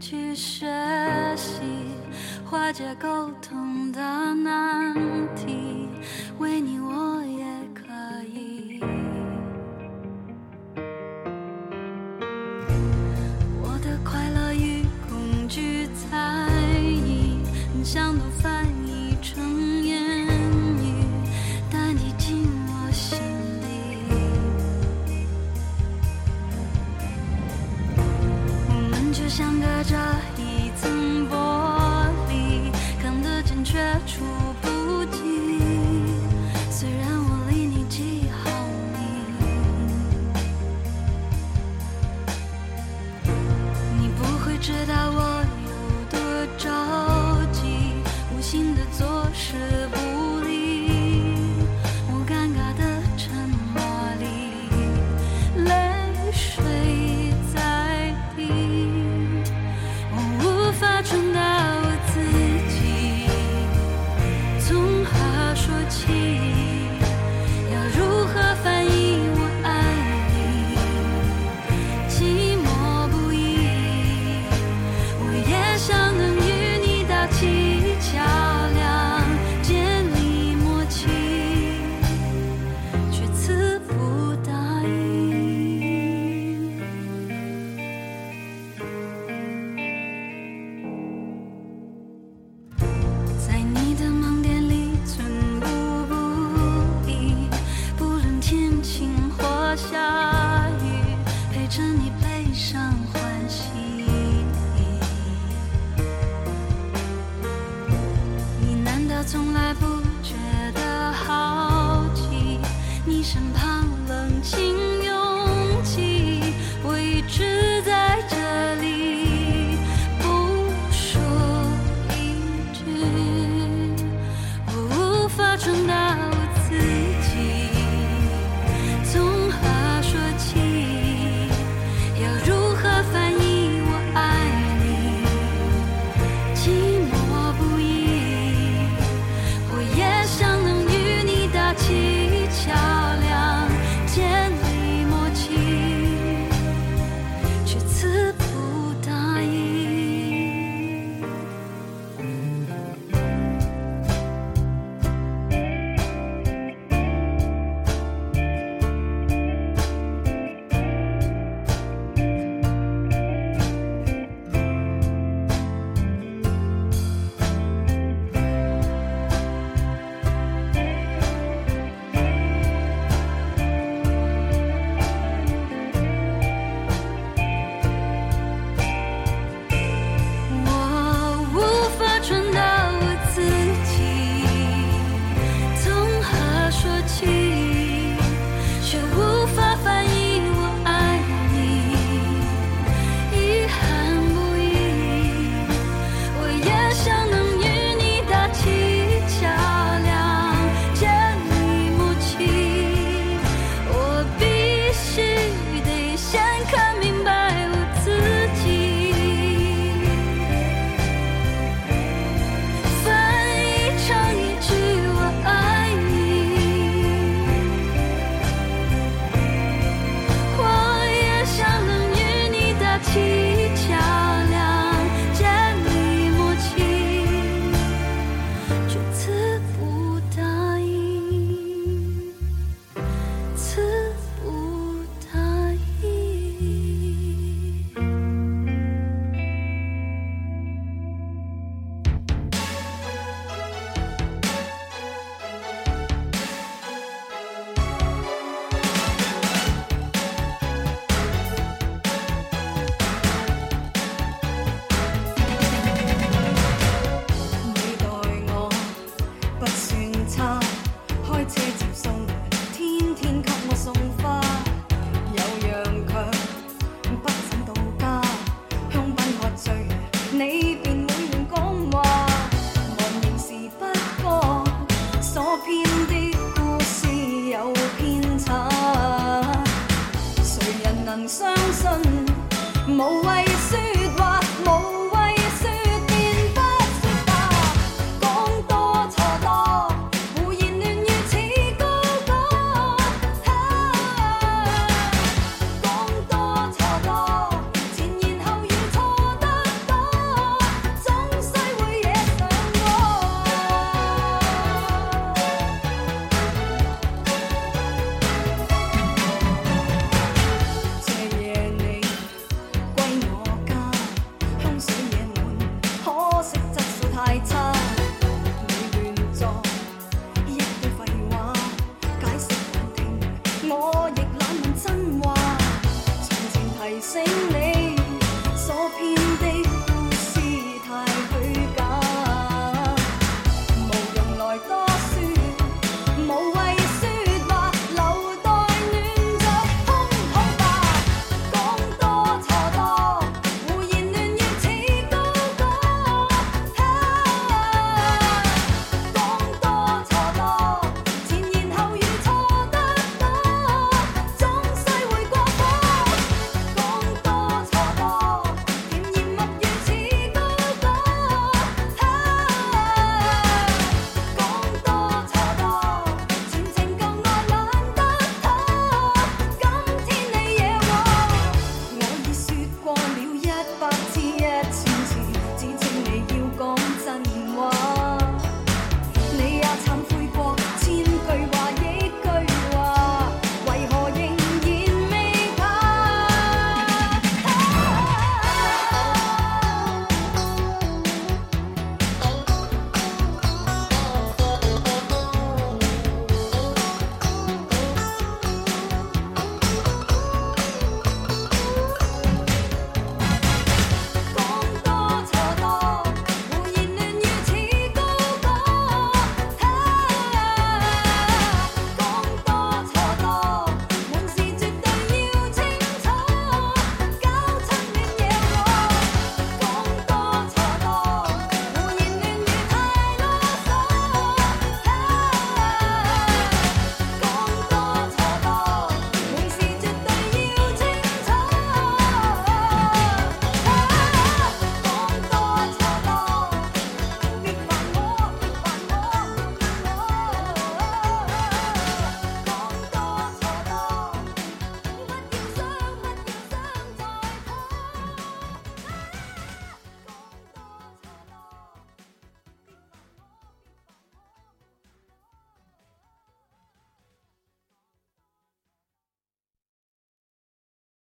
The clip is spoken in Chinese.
去学习化解沟通的难题为你我隔着一层玻璃看得见却触不及虽然我离你几毫米你不会知道从来不 away. 你所骗的